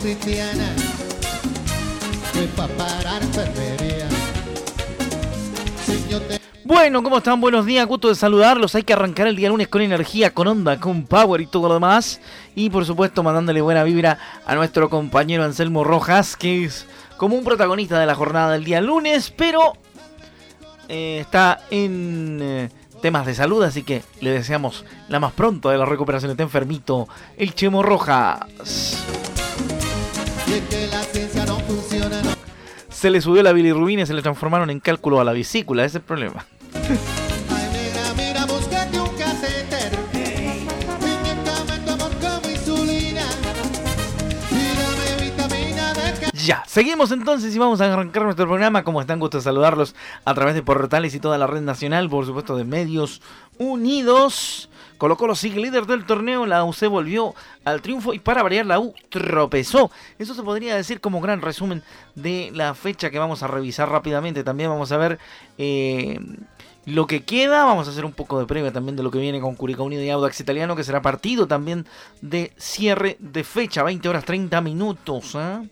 Cristiana Bueno, ¿cómo están? Buenos días, gusto de saludarlos. Hay que arrancar el día lunes con energía, con onda, con power y todo lo demás. Y por supuesto, mandándole buena vibra a nuestro compañero Anselmo Rojas, que es como un protagonista de la jornada del día lunes, pero eh, está en eh, temas de salud, así que le deseamos la más pronto de la recuperación. Está enfermito, el Chemo Rojas. Se le subió la bilirrubina y se le transformaron en cálculo a la vesícula, ese es el problema. Ya, seguimos entonces y vamos a arrancar nuestro programa. Como están, gusto saludarlos a través de portales y toda la red nacional, por supuesto, de Medios Unidos. Colo Colo sigue líder del torneo, la UC volvió al triunfo y para variar la U tropezó. Eso se podría decir como gran resumen de la fecha que vamos a revisar rápidamente. También vamos a ver eh, lo que queda, vamos a hacer un poco de previa también de lo que viene con Curicó Unido y Audax Italiano, que será partido también de cierre de fecha, 20 horas 30 minutos. ¿ah?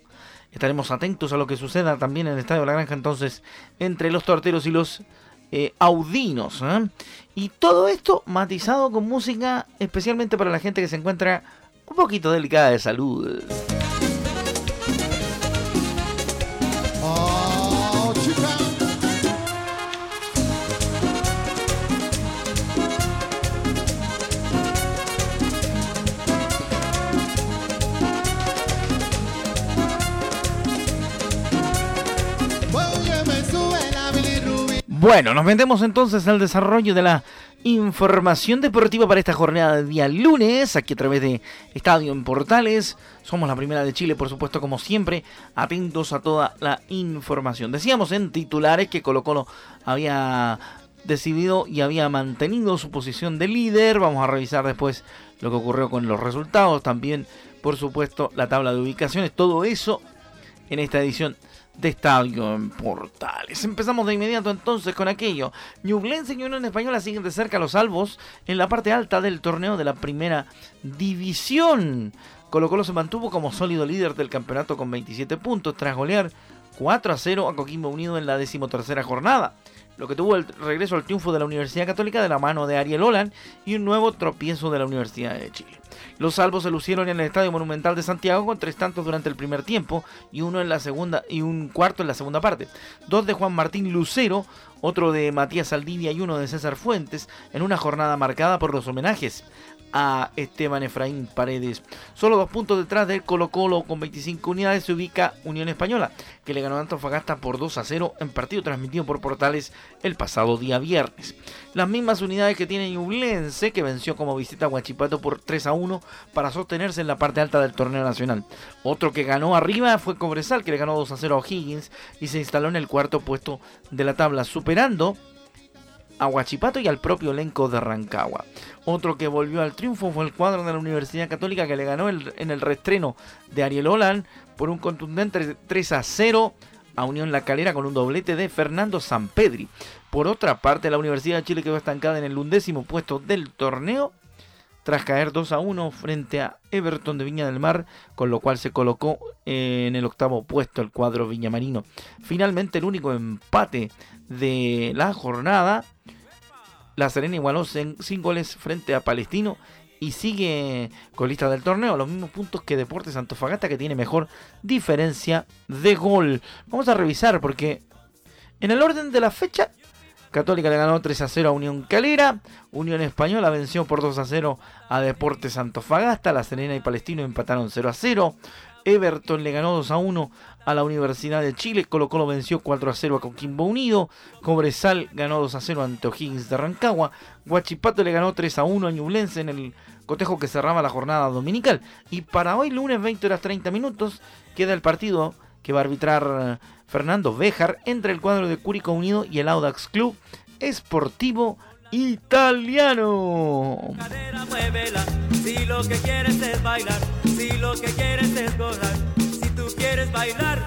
Estaremos atentos a lo que suceda también en el Estadio de la Granja, entonces, entre los torteros y los eh, audinos. ¿eh? Y todo esto matizado con música, especialmente para la gente que se encuentra un poquito delicada de salud. Bueno, nos metemos entonces al desarrollo de la información deportiva para esta jornada de día lunes, aquí a través de Estadio en Portales. Somos la primera de Chile, por supuesto, como siempre, atentos a toda la información. Decíamos en titulares que Colo Colo había decidido y había mantenido su posición de líder. Vamos a revisar después lo que ocurrió con los resultados. También, por supuesto, la tabla de ubicaciones. Todo eso en esta edición de Estadio en Portales. Empezamos de inmediato entonces con aquello. Ñublense y Unión Española siguen de cerca los salvos en la parte alta del torneo de la primera división. Colo Colo se mantuvo como sólido líder del campeonato con 27 puntos tras golear 4 a 0 a Coquimbo Unido en la decimotercera jornada. Lo que tuvo el regreso al triunfo de la Universidad Católica de la mano de Ariel Olan y un nuevo tropiezo de la Universidad de Chile. Los salvos se lucieron en el Estadio Monumental de Santiago con tres tantos durante el primer tiempo y uno en la segunda y un cuarto en la segunda parte. Dos de Juan Martín Lucero, otro de Matías Saldivia y uno de César Fuentes en una jornada marcada por los homenajes a Esteban Efraín Paredes. Solo dos puntos detrás del Colo Colo con 25 unidades se ubica Unión Española, que le ganó a Antofagasta por 2 a 0 en partido transmitido por Portales el pasado día viernes. Las mismas unidades que tiene Ñublense, que venció como visita a Huachipato por 3 a 1 para sostenerse en la parte alta del torneo nacional. Otro que ganó arriba fue Cobresal, que le ganó 2 a 0 a O'Higgins y se instaló en el cuarto puesto de la tabla, superando a Huachipato y al propio elenco de Rancagua. Otro que volvió al triunfo fue el cuadro de la Universidad Católica que le ganó en el reestreno de Ariel Olan por un contundente 3 a 0 a Unión La Calera con un doblete de Fernando Sampedri. Por otra parte, la Universidad de Chile quedó estancada en el undécimo puesto del torneo tras caer 2 a 1 frente a Everton de Viña del Mar, con lo cual se colocó en el octavo puesto el cuadro viñamarino. Finalmente, el único empate de la jornada, la Serena igualó sin, goles frente a Palestino y sigue colista del torneo, los mismos puntos que Deportes Antofagasta, que tiene mejor diferencia de gol. Vamos a revisar porque en el orden de la fecha, Católica le ganó 3 a 0 a Unión Calera, Unión Española venció por 2 a 0 a Deportes Antofagasta, La Serena y Palestino empataron 0 a 0, Everton le ganó 2 a 1 a la Universidad de Chile, Colo Colo venció 4 a 0 a Coquimbo Unido, Cobresal ganó 2 a 0 ante O'Higgins de Rancagua, Huachipato le ganó 3 a 1 a Ñublense en el cotejo que cerraba la jornada dominical. Y para hoy, lunes 20 horas 30 minutos, queda el partido que va a arbitrar eh, Fernando Béjar entre el cuadro de Curicó Unido y el Audax Club Esportivo Italiano. Si lo que quieres es bailar, si lo que quieres es gozar, si tú quieres bailar,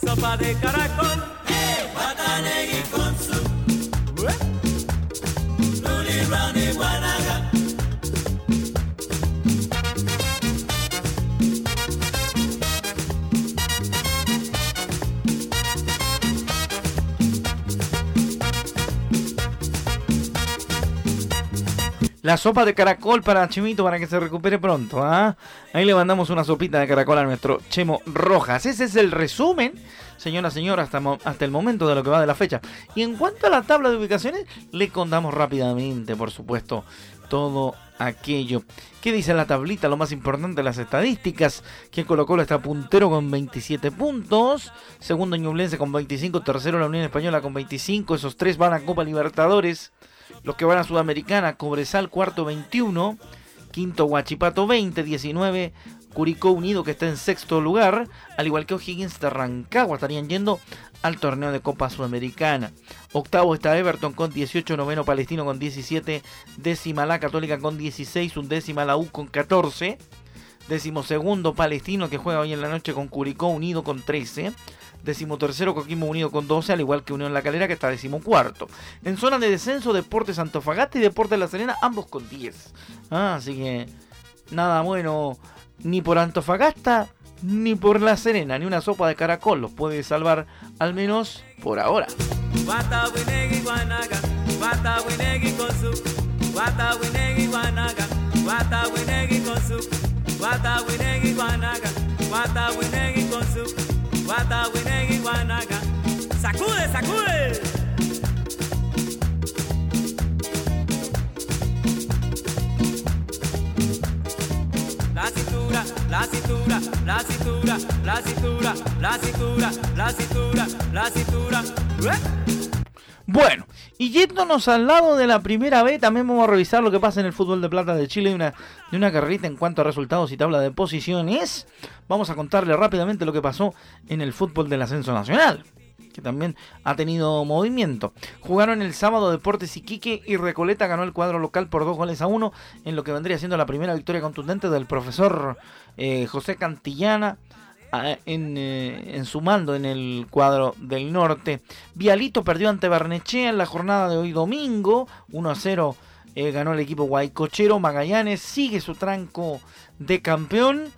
sopa de caracol, hey, con su, La sopa de caracol para Chimito para que se recupere pronto. ¿ah? Ahí le mandamos una sopita de caracol a nuestro Chemo Rojas. Ese es el resumen, señora, señora, hasta, hasta el momento de lo que va de la fecha. Y en cuanto a la tabla de ubicaciones, le contamos rápidamente, por supuesto, todo aquello. ¿Qué dice la tablita? Lo más importante, las estadísticas. Que Colo Colo está puntero con 27 puntos. Segundo Ñublense con 25. Tercero la Unión Española con 25. Esos tres van a Copa Libertadores. Los que van a Sudamericana, Cobresal cuarto 21, quinto Huachipato 20, 19 Curicó Unido que está en sexto lugar, al igual que O'Higgins de Rancagua estarían yendo al torneo de Copa Sudamericana. Octavo está Everton con 18, noveno Palestino con 17, décima la Católica con 16, undécima la U con 14, décimo segundo Palestino que juega hoy en la noche con Curicó Unido con 13, Decimotercero Coquimbo Unido con 12, al igual que Unión La Calera que está decimocuarto. En zona de descenso, Deportes Antofagasta y Deportes La Serena, ambos con 10. Ah, así que nada bueno ni por Antofagasta ni por La Serena, ni una sopa de caracol los puede salvar, al menos por ahora. Guata, Winegui, Guanaga. ¡Sacude, sacude! La cintura, la cintura, la cintura, la cintura, la cintura, la cintura, la cintura. Bueno, y yéndonos al lado de la primera B, también vamos a revisar lo que pasa en el fútbol de plata de Chile, de una, de una en cuanto a resultados y tabla de posiciones. Vamos a contarle rápidamente lo que pasó en el fútbol del ascenso nacional, que también ha tenido movimiento. Jugaron el sábado Deportes Iquique y Recoleta ganó el cuadro local por dos goles a uno, en lo que vendría siendo la primera victoria contundente del profesor eh, José Cantillana en, eh, en, su mando en el cuadro del norte. Vialito perdió ante Barnechea en la jornada de hoy domingo. 1 a 0 eh, ganó el equipo guaycochero. Magallanes sigue su tranco de campeón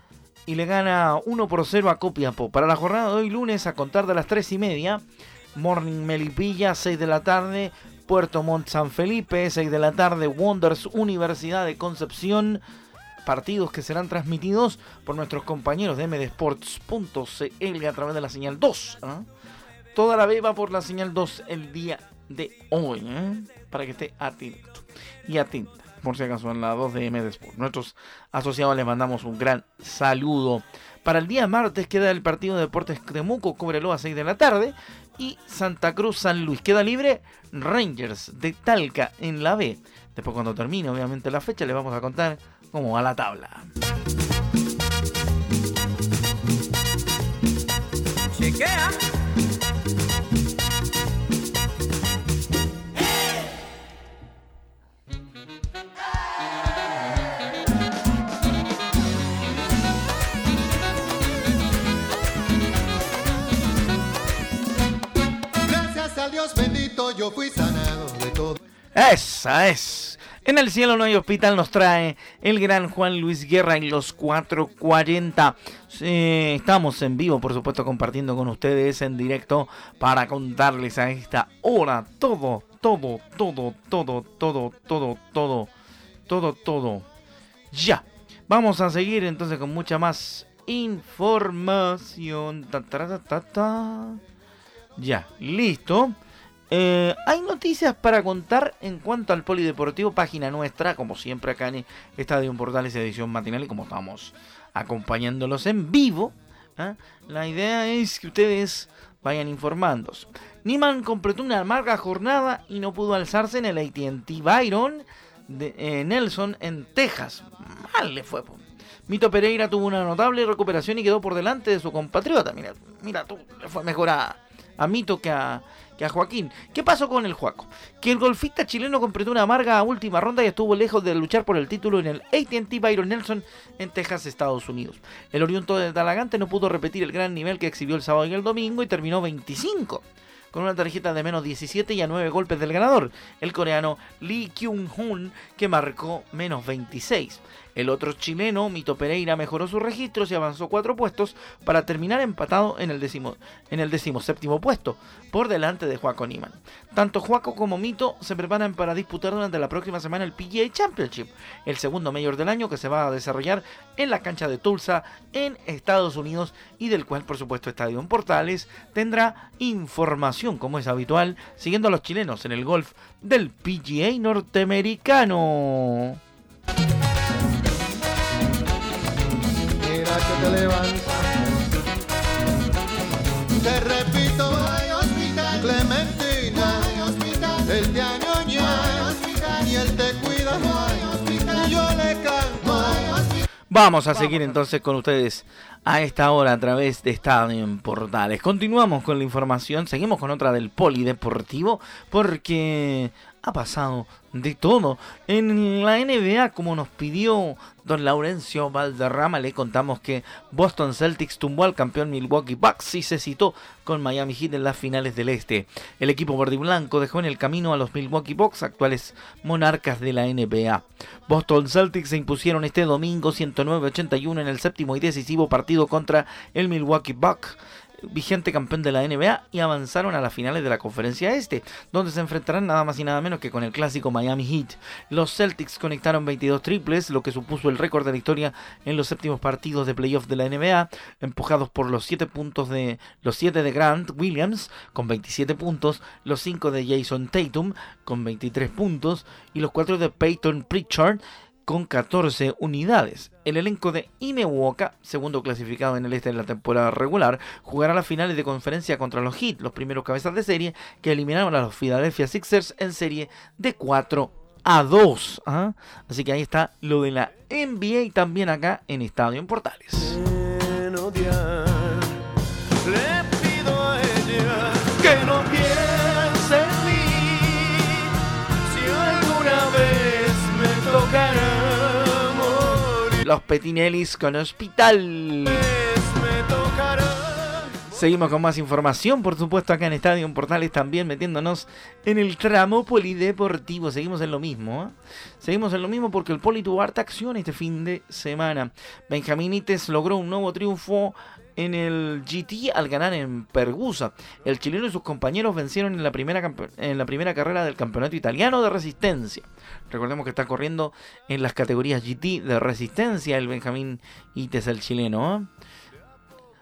y le gana 1 por 0 a Copiapó. Para la jornada de hoy lunes a contar de las 3 y media. Morning Melipilla, 6 de la tarde. Puerto Montt San Felipe, 6 de la tarde. Wonders Universidad de Concepción partidos que serán transmitidos por nuestros compañeros de mdsports.cl a través de la señal 2. ¿ah? Toda la B va por la señal 2 el día de hoy, ¿eh? para que esté atento y atenta. Por si acaso en la 2 de MD Nuestros asociados les mandamos un gran saludo. Para el día martes queda el partido de Deportes Temuco, cóbrelo a 6 de la tarde. Y Santa Cruz San Luis. Queda libre Rangers de Talca en la B. Después cuando termine obviamente la fecha les vamos a contar como a la tabla. Chequea. Gracias al Dios bendito yo fui sanado de todo. Esa es en el cielo no hay hospital nos trae el gran Juan Luis Guerra en los 440. estamos en vivo, por supuesto, compartiendo con ustedes en directo para contarles a esta hora todo, todo, todo, todo, todo, todo, todo, todo, todo. Ya. Vamos a seguir entonces con mucha más información. ya, listo. Eh, hay noticias para contar en cuanto al polideportivo, página nuestra, como siempre acá en Estadio Portales edición matinal y como estamos acompañándolos en vivo, ¿ah? la idea es que ustedes vayan informándose. Niman completó una amarga jornada y no pudo alzarse en el ATT Byron de eh, Nelson en Texas. Mal le fue. Mito Pereira tuvo una notable recuperación y quedó por delante de su compatriota. Mira, mira tú, le fue mejor a, a Mito que a, que a Joaquín. ¿Qué pasó con el Juaco? Que el golfista chileno completó una amarga última ronda y estuvo lejos de luchar por el título en el ATT Byron Nelson en Texas, Estados Unidos. El oriunto de Talagante no pudo repetir el gran nivel que exhibió el sábado y el domingo y terminó 25 con una tarjeta de menos 17 y a 9 golpes del ganador, el coreano Lee Kyung-hun, que marcó menos 26. El otro chileno, Mito Pereira, mejoró sus registros y avanzó cuatro puestos para terminar empatado en el, décimo, en el decimoséptimo puesto, por delante de Juaco Niman. Tanto Juaco como Mito se preparan para disputar durante la próxima semana el PGA Championship, el segundo mayor del año que se va a desarrollar en la cancha de Tulsa, en Estados Unidos, y del cual, por supuesto, Estadio en Portales tendrá información, como es habitual, siguiendo a los chilenos en el golf del PGA norteamericano. Vamos a seguir entonces con ustedes a esta hora a través de Estadio en Portales. Continuamos con la información, seguimos con otra del polideportivo porque ha pasado de todo. En la NBA, como nos pidió don Laurencio Valderrama, le contamos que Boston Celtics tumbó al campeón Milwaukee Bucks y se citó con Miami Heat en las finales del Este. El equipo verde y blanco dejó en el camino a los Milwaukee Bucks, actuales monarcas de la NBA. Boston Celtics se impusieron este domingo 109-81 en el séptimo y decisivo partido contra el Milwaukee Bucks vigente campeón de la NBA y avanzaron a las finales de la conferencia este, donde se enfrentarán nada más y nada menos que con el clásico Miami Heat. Los Celtics conectaron 22 triples, lo que supuso el récord de la historia en los séptimos partidos de playoff de la NBA, empujados por los 7 puntos de los 7 de Grant Williams con 27 puntos, los 5 de Jason Tatum con 23 puntos y los 4 de Peyton Pritchard con 14 unidades. El elenco de Inewoka, segundo clasificado en el este de la temporada regular, jugará las finales de conferencia contra los Heat, los primeros cabezas de serie que eliminaron a los Philadelphia Sixers en serie de 4 a 2. ¿ah? Así que ahí está lo de la NBA también acá en Estadio en Portales. Los Petinellis con Hospital. Seguimos con más información, por supuesto, acá en Estadio Portales también metiéndonos en el tramo polideportivo. Seguimos en lo mismo. ¿eh? Seguimos en lo mismo porque el Poli tuvo harta acción este fin de semana. Benjaminites logró un nuevo triunfo en el GT al ganar en Pergusa. El chileno y sus compañeros vencieron en la primera, carrera del campeonato italiano de resistencia. Recordemos que está corriendo en las categorías GT de resistencia el Benjamín Ites, el chileno. ¿eh?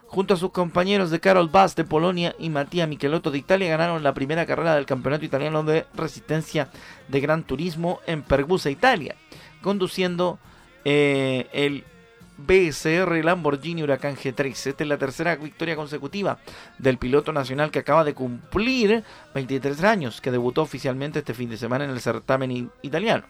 Junto a sus compañeros de Carol Bass de Polonia y Matías Michelotto de Italia ganaron la primera carrera del campeonato italiano de resistencia de Gran Turismo en Pergusa, Italia, conduciendo eh, el BSR Lamborghini Huracán G3. Esta es la tercera victoria consecutiva del piloto nacional que acaba de cumplir 23 años, que debutó oficialmente este fin de semana en el certamen italiano,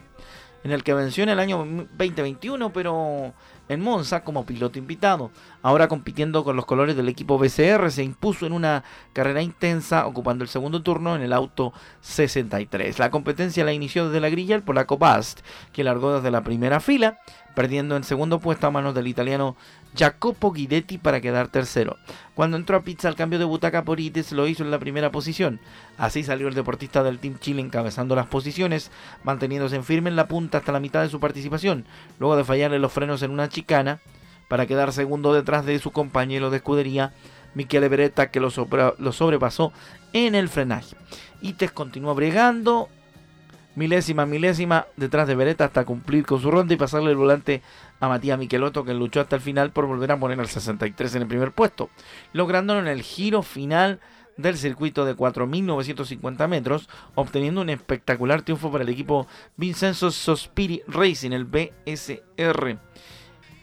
en el que venció en el año 2021, pero en Monza como piloto invitado. Ahora compitiendo con los colores del equipo BCR, se impuso en una carrera intensa, ocupando el segundo turno en el auto 63. La competencia la inició desde la grilla el polaco Bast, que largó desde la primera fila perdiendo en segundo puesto a manos del italiano Jacopo Guidetti para quedar tercero. Cuando entró a pizza al cambio de butaca por Ites lo hizo en la primera posición. Así salió el deportista del Team Chile encabezando las posiciones, manteniéndose en firme en la punta hasta la mitad de su participación, luego de fallarle los frenos en una chicana para quedar segundo detrás de su compañero de escudería, Michele Beretta, que lo, sobrepasó en el frenaje. Ites continúa bregando milésima, milésima detrás de Beretta hasta cumplir con su ronda y pasarle el volante a Matías Michelotto que luchó hasta el final por volver a poner al 63 en el primer puesto, lográndolo en el giro final del circuito de 4.950 metros, obteniendo un espectacular triunfo para el equipo Vincenzo Sospiri Racing, el BSR.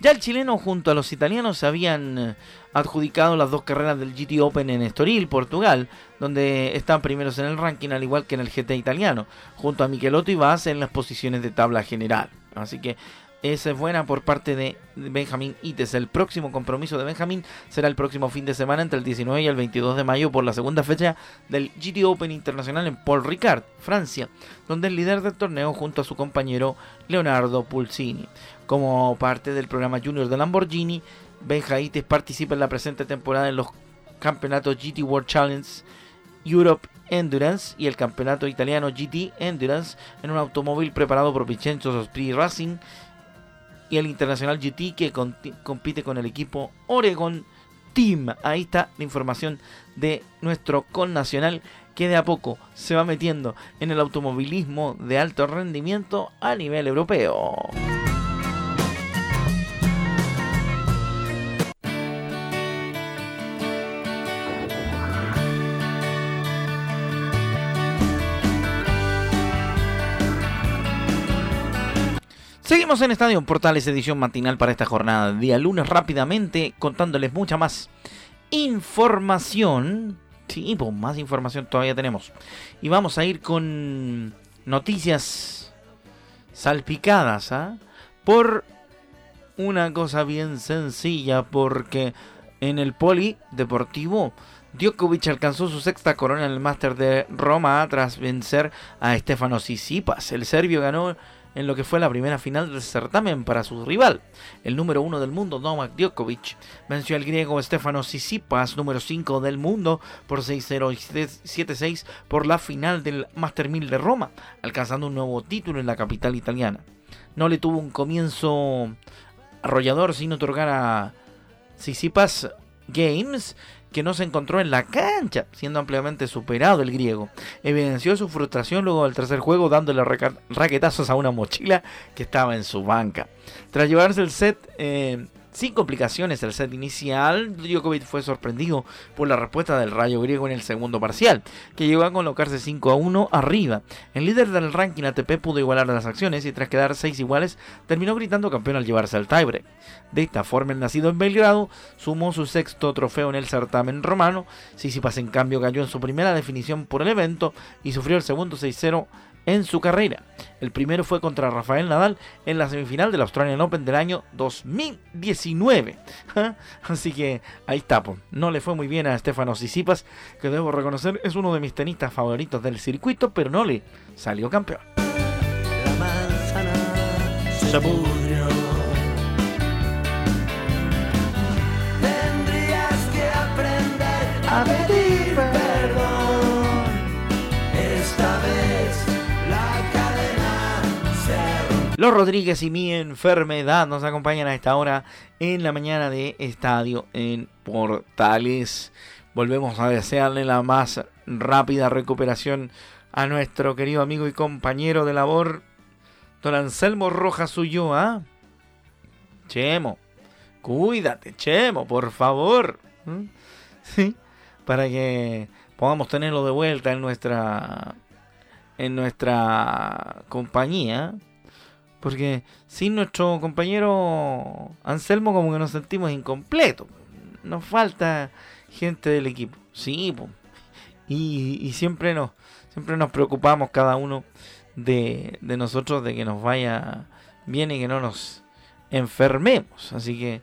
Ya el chileno junto a los italianos habían eh, adjudicado las dos carreras del GT Open en Estoril, Portugal, donde están primeros en el ranking al igual que en el GT italiano, junto a Michelotto y Vaz en las posiciones de tabla general. Así que esa es buena por parte de Benjamín Ites. El próximo compromiso de Benjamín será el próximo fin de semana entre el 19 y el 22 de mayo por la segunda fecha del GT Open Internacional en Paul Ricard, Francia, donde el líder del torneo junto a su compañero Leonardo Pulsini. Como parte del programa Junior de Lamborghini, Benjamín Ites participa en la presente temporada en los campeonatos GT World Challenge Europe Endurance y el campeonato italiano GT Endurance en un automóvil preparado por Vincenzo Sospiri Racing y el Internacional GT que compite con el equipo Oregon Team. Ahí está la información de nuestro connacional que de a poco se va metiendo en el automovilismo de alto rendimiento a nivel europeo. Seguimos en Estadio Portales, edición matinal para esta jornada de día lunes, rápidamente contándoles mucha más información. Sí, pues más información todavía tenemos. Y vamos a ir con noticias salpicadas, ¿ah? Por una cosa bien sencilla, porque en el poli deportivo Djokovic alcanzó su sexta corona en el Máster de Roma tras vencer a Stefano Tsitsipas. El serbio ganó en lo que fue la primera final del certamen para su rival. El número uno del mundo, Novak Djokovic, venció al griego Stefano Tsitsipas, número 5 del mundo, por 6-0 y 7-6 por la final del Master 1000 de Roma, alcanzando un nuevo título en la capital italiana. No le tuvo un comienzo arrollador sin otorgar a Tsitsipas Games que no se encontró en la cancha, siendo ampliamente superado el griego. Evidenció su frustración luego del tercer juego dándole raquetazos a una mochila que estaba en su banca. Tras llevarse el set eh, sin complicaciones el set inicial, Djokovic fue sorprendido por la respuesta del Rayo griego en el segundo parcial, que llegó a colocarse 5 a 1 arriba. El líder del ranking ATP pudo igualar las acciones y tras quedar 6 iguales, terminó gritando campeón al llevarse al tiebreak. De esta forma, el nacido en Belgrado sumó su sexto trofeo en el certamen romano. Sisipas en cambio cayó en su primera definición por el evento y sufrió el segundo 6-0 en su carrera. El primero fue contra Rafael Nadal en la semifinal del Australian Open del año 2019. Así que ahí está, no le fue muy bien a Stefano Sisipas, que debo reconocer es uno de mis tenistas favoritos del circuito, pero no le salió campeón. La manzana se Tendrías que aprender a Los Rodríguez y mi enfermedad nos acompañan a esta hora en la mañana de estadio en Portales. Volvemos a desearle la más rápida recuperación a nuestro querido amigo y compañero de labor, don Anselmo Rojas Ulloa. Chemo, cuídate, Chemo, por favor. ¿Mm? Sí, para que podamos tenerlo de vuelta en nuestra en nuestra compañía porque sin nuestro compañero Anselmo como que nos sentimos incompletos. Nos falta gente del equipo. Sí, y, siempre nos siempre nos preocupamos cada uno de, nosotros de que nos vaya bien y que no nos enfermemos. Así que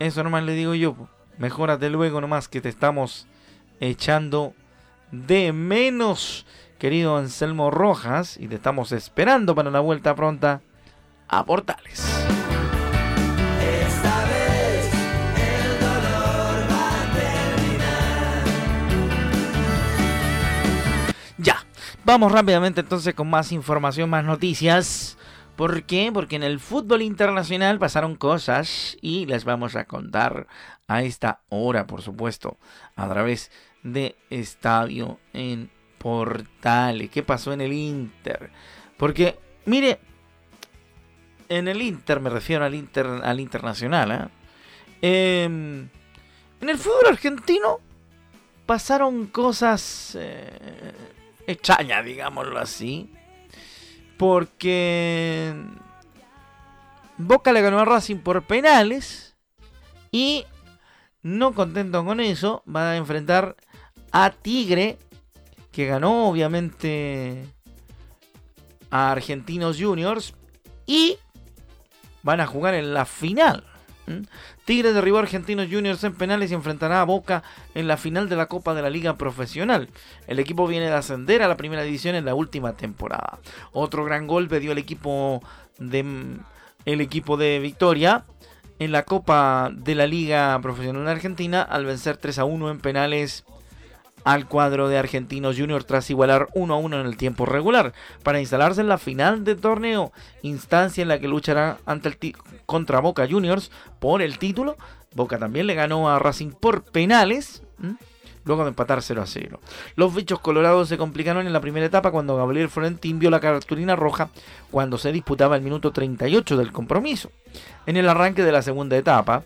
eso nomás le digo yo. Mejórate luego nomás que te estamos echando de menos, querido Anselmo Rojas, y te estamos esperando para la vuelta pronta a Portales. Esta vez el dolor va a terminar. Ya, vamos rápidamente entonces con más información, más noticias. ¿Por qué? Porque en el fútbol internacional pasaron cosas y les vamos a contar a esta hora, por supuesto, a través de Estadio en Portales. ¿Qué pasó en el Inter? Porque, mire, en el Inter, me refiero al Inter, al internacional, ¿eh? em, en el fútbol argentino pasaron cosas eh, extrañas, digámoslo así, porque Boca le ganó a Racing por penales y no contento con eso, va a enfrentar a Tigre, que ganó obviamente a Argentinos Juniors y van a jugar en la final. Tigre derribó a Argentinos Juniors en penales y enfrentará a Boca en la final de la Copa de la Liga Profesional. El equipo viene de ascender a la primera división en la última temporada. Otro gran golpe dio el equipo de el equipo de Victoria en la Copa de la Liga Profesional Argentina al vencer 3 a 1 en penales al cuadro de Argentinos Juniors tras igualar 1 a 1 en el tiempo regular para instalarse en la final del torneo, instancia en la que luchará ante el contra Boca Juniors por el título. Boca también le ganó a Racing por penales luego de empatar 0 a 0. Los bichos colorados se complicaron en la primera etapa cuando Gabriel Florentín vio la cartulina roja cuando se disputaba el minuto 38 del compromiso. En el arranque de la segunda etapa,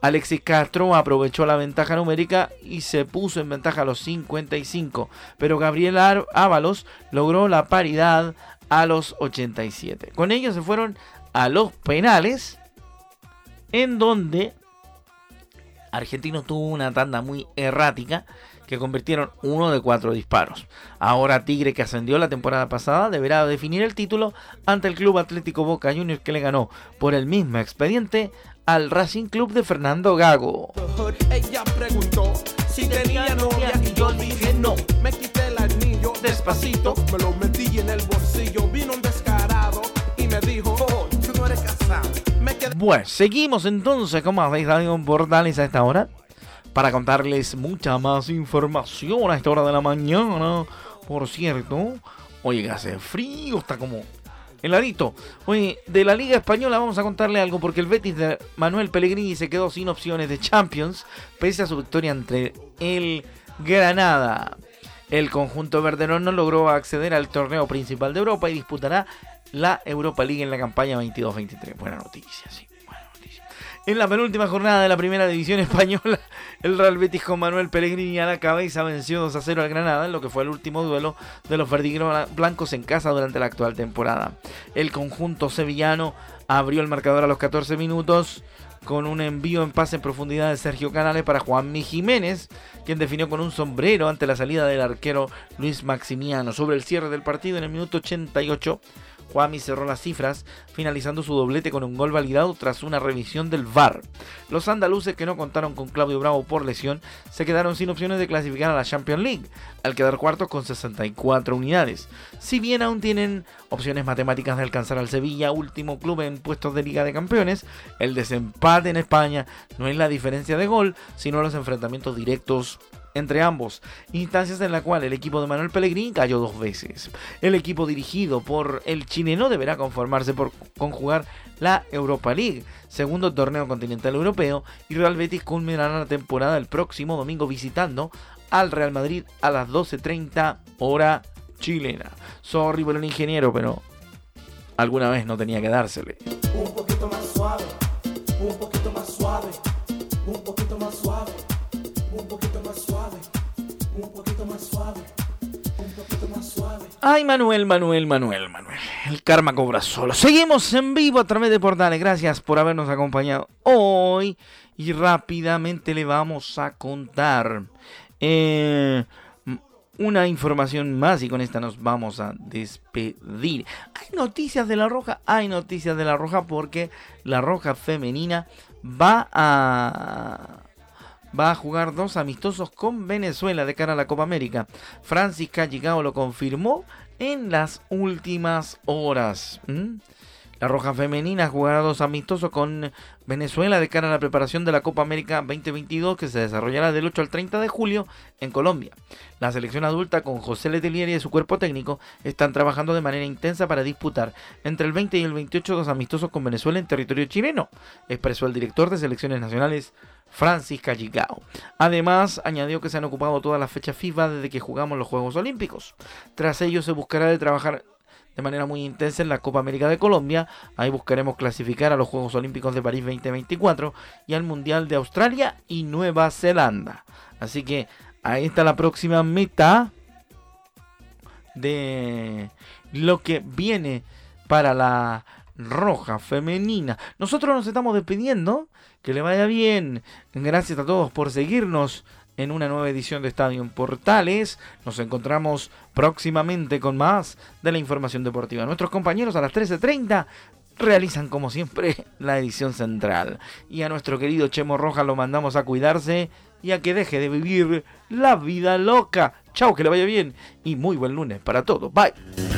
Alexis Castro aprovechó la ventaja numérica y se puso en ventaja a los 55, pero Gabriel Ábalos logró la paridad a los 87. Con ello se fueron a los penales, en donde Argentino tuvo una tanda muy errática que convirtieron uno de cuatro disparos. Ahora Tigre, que ascendió la temporada pasada, deberá definir el título ante el Club Atlético Boca Juniors que le ganó por el mismo expediente al Racing Club de Fernando Gago. Ella preguntó si tenía novia y yo dije no. Me quité el anillo despacito, me lo metí en el bolsillo, vino un descarado y me dijo, oh, tú no eres casado. Bueno, seguimos entonces, como habéis dado en Portales a esta hora, para contarles mucha más información a esta hora de la mañana. Por cierto, oiga, hace frío, está como heladito. Oye, de la Liga Española vamos a contarle algo porque el Betis de Manuel Pellegrini se quedó sin opciones de Champions, pese a su victoria entre el Granada. El conjunto verdero no logró acceder al torneo principal de Europa y disputará la Europa League en la campaña 22-23. Buena noticia, sí. En la penúltima jornada de la primera división española, el Real Betis con Manuel Pellegrini a la cabeza venció 2 a 0 al Granada en lo que fue el último duelo de los verdigros blancos en casa durante la actual temporada. El conjunto sevillano abrió el marcador a los 14 minutos con un envío en pase en profundidad de Sergio Canales para Juanmi Jiménez, quien definió con un sombrero ante la salida del arquero Luis Maximiano. Sobre el cierre del partido en el minuto 88, Juami cerró las cifras, finalizando su doblete con un gol validado tras una revisión del VAR. Los andaluces que no contaron con Claudio Bravo por lesión se quedaron sin opciones de clasificar a la Champions League, al quedar cuartos con 64 unidades. Si bien aún tienen opciones matemáticas de alcanzar al Sevilla, último club en puestos de Liga de Campeones, el desempate en España no es la diferencia de gol, sino los enfrentamientos directos entre ambos, instancias en la cual el equipo de Manuel Pellegrini cayó dos veces. El equipo dirigido por el chileno deberá conformarse por conjugar la Europa League, segundo torneo continental europeo, y Real Betis culminará la temporada el próximo domingo visitando al Real Madrid a las 12.30 hora chilena. Sorry por el ingeniero, pero alguna vez no tenía que dársele. Un poquito más suave, un poquito más suave, un poquito más suave. Ay, Manuel, Manuel, Manuel, Manuel. El karma cobra solo. Seguimos en vivo a través de Portales. Gracias por habernos acompañado hoy. Y rápidamente le vamos a contar eh, una información más y con esta nos vamos a despedir. Hay noticias de la Roja, hay noticias de la Roja porque la Roja femenina va a va a jugar dos amistosos con Venezuela de cara a la Copa América. Francis Calligao lo confirmó en las últimas horas. La Roja Femenina jugará dos amistosos con Venezuela de cara a la preparación de la Copa América 2022 que se desarrollará del 8 al 30 de julio en Colombia. La selección adulta con José Letelier y su cuerpo técnico están trabajando de manera intensa para disputar entre el 20 y el 28 dos amistosos con Venezuela en territorio chileno, expresó el director de selecciones nacionales Francis Calligao. Además, añadió que se han ocupado todas las fechas FIFA desde que jugamos los Juegos Olímpicos. Tras ello se buscará de trabajar de manera muy intensa en la Copa América de Colombia. Ahí buscaremos clasificar a los Juegos Olímpicos de París 2024 y al Mundial de Australia y Nueva Zelanda. Así que ahí está la próxima meta de lo que viene para la roja femenina. Nosotros nos estamos despidiendo. Que le vaya bien. Gracias a todos por seguirnos en una nueva edición de Estadio en Portales. Nos encontramos próximamente con más de la información deportiva. Nuestros compañeros a las 13.30 realizan como siempre la edición central. Y a nuestro querido Chemo Roja lo mandamos a cuidarse y a que deje de vivir la vida loca. Chao, que le vaya bien y muy buen lunes para todos. Bye.